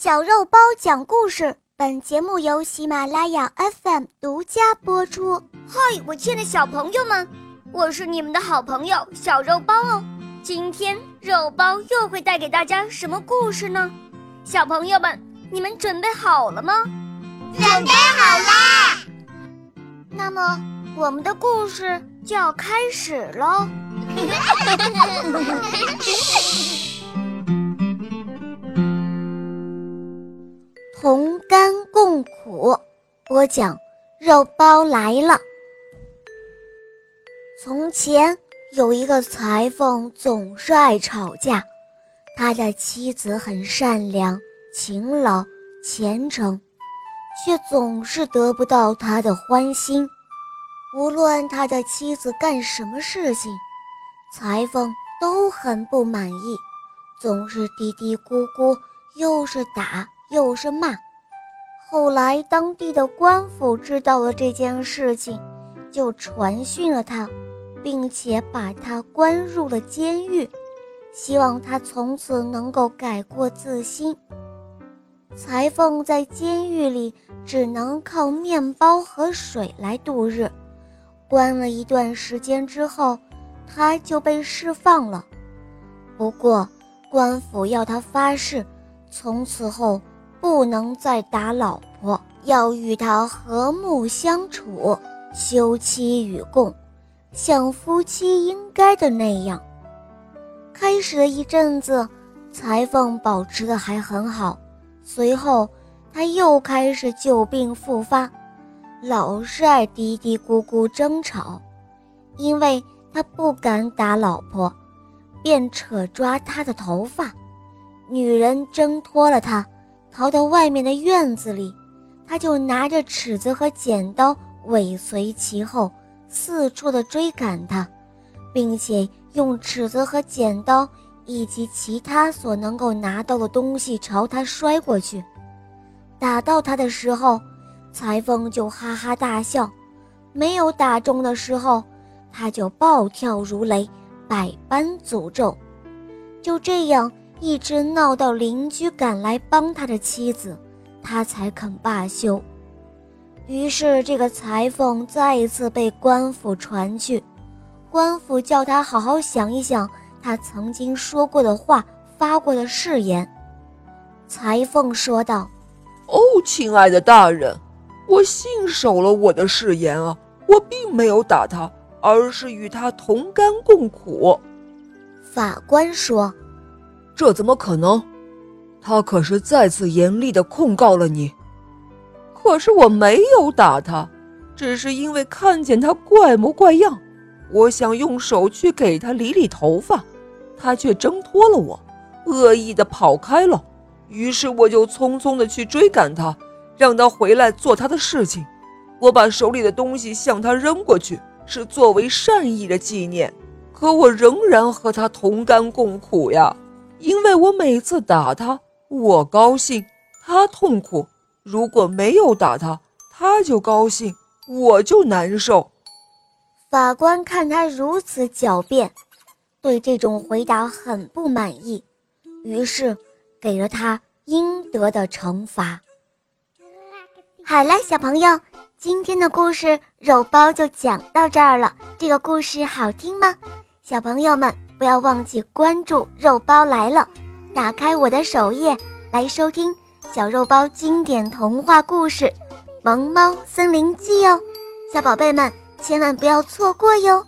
小肉包讲故事，本节目由喜马拉雅 FM 独家播出。嗨，我亲爱的小朋友们，我是你们的好朋友小肉包哦。今天肉包又会带给大家什么故事呢？小朋友们，你们准备好了吗？准备好啦！那么，我们的故事就要开始喽。同甘共苦，播讲肉包来了。从前有一个裁缝，总是爱吵架。他的妻子很善良、勤劳、虔诚，却总是得不到他的欢心。无论他的妻子干什么事情，裁缝都很不满意，总是嘀嘀咕咕，又是打。又是骂。后来，当地的官府知道了这件事情，就传讯了他，并且把他关入了监狱，希望他从此能够改过自新。裁缝在监狱里只能靠面包和水来度日，关了一段时间之后，他就被释放了。不过，官府要他发誓，从此后。不能再打老婆，要与她和睦相处，休妻与共，像夫妻应该的那样。开始的一阵子，裁缝保持的还很好，随后他又开始旧病复发，老是爱嘀嘀咕咕争吵，因为他不敢打老婆，便扯抓她的头发，女人挣脱了他。逃到外面的院子里，他就拿着尺子和剪刀尾随其后，四处的追赶他，并且用尺子和剪刀以及其他所能够拿到的东西朝他摔过去。打到他的时候，裁缝就哈哈大笑；没有打中的时候，他就暴跳如雷，百般诅咒。就这样。一直闹到邻居赶来帮他的妻子，他才肯罢休。于是，这个裁缝再一次被官府传去。官府叫他好好想一想他曾经说过的话、发过的誓言。裁缝说道：“哦，亲爱的大人，我信守了我的誓言啊！我并没有打他，而是与他同甘共苦。”法官说。这怎么可能？他可是再次严厉的控告了你。可是我没有打他，只是因为看见他怪模怪样，我想用手去给他理理头发，他却挣脱了我，恶意的跑开了。于是我就匆匆的去追赶他，让他回来做他的事情。我把手里的东西向他扔过去，是作为善意的纪念。可我仍然和他同甘共苦呀。因为我每次打他，我高兴，他痛苦；如果没有打他，他就高兴，我就难受。法官看他如此狡辩，对这种回答很不满意，于是给了他应得的惩罚。好了，小朋友，今天的故事肉包就讲到这儿了。这个故事好听吗？小朋友们。不要忘记关注“肉包来了”，打开我的首页来收听小肉包经典童话故事《萌猫森林记》哦，小宝贝们千万不要错过哟。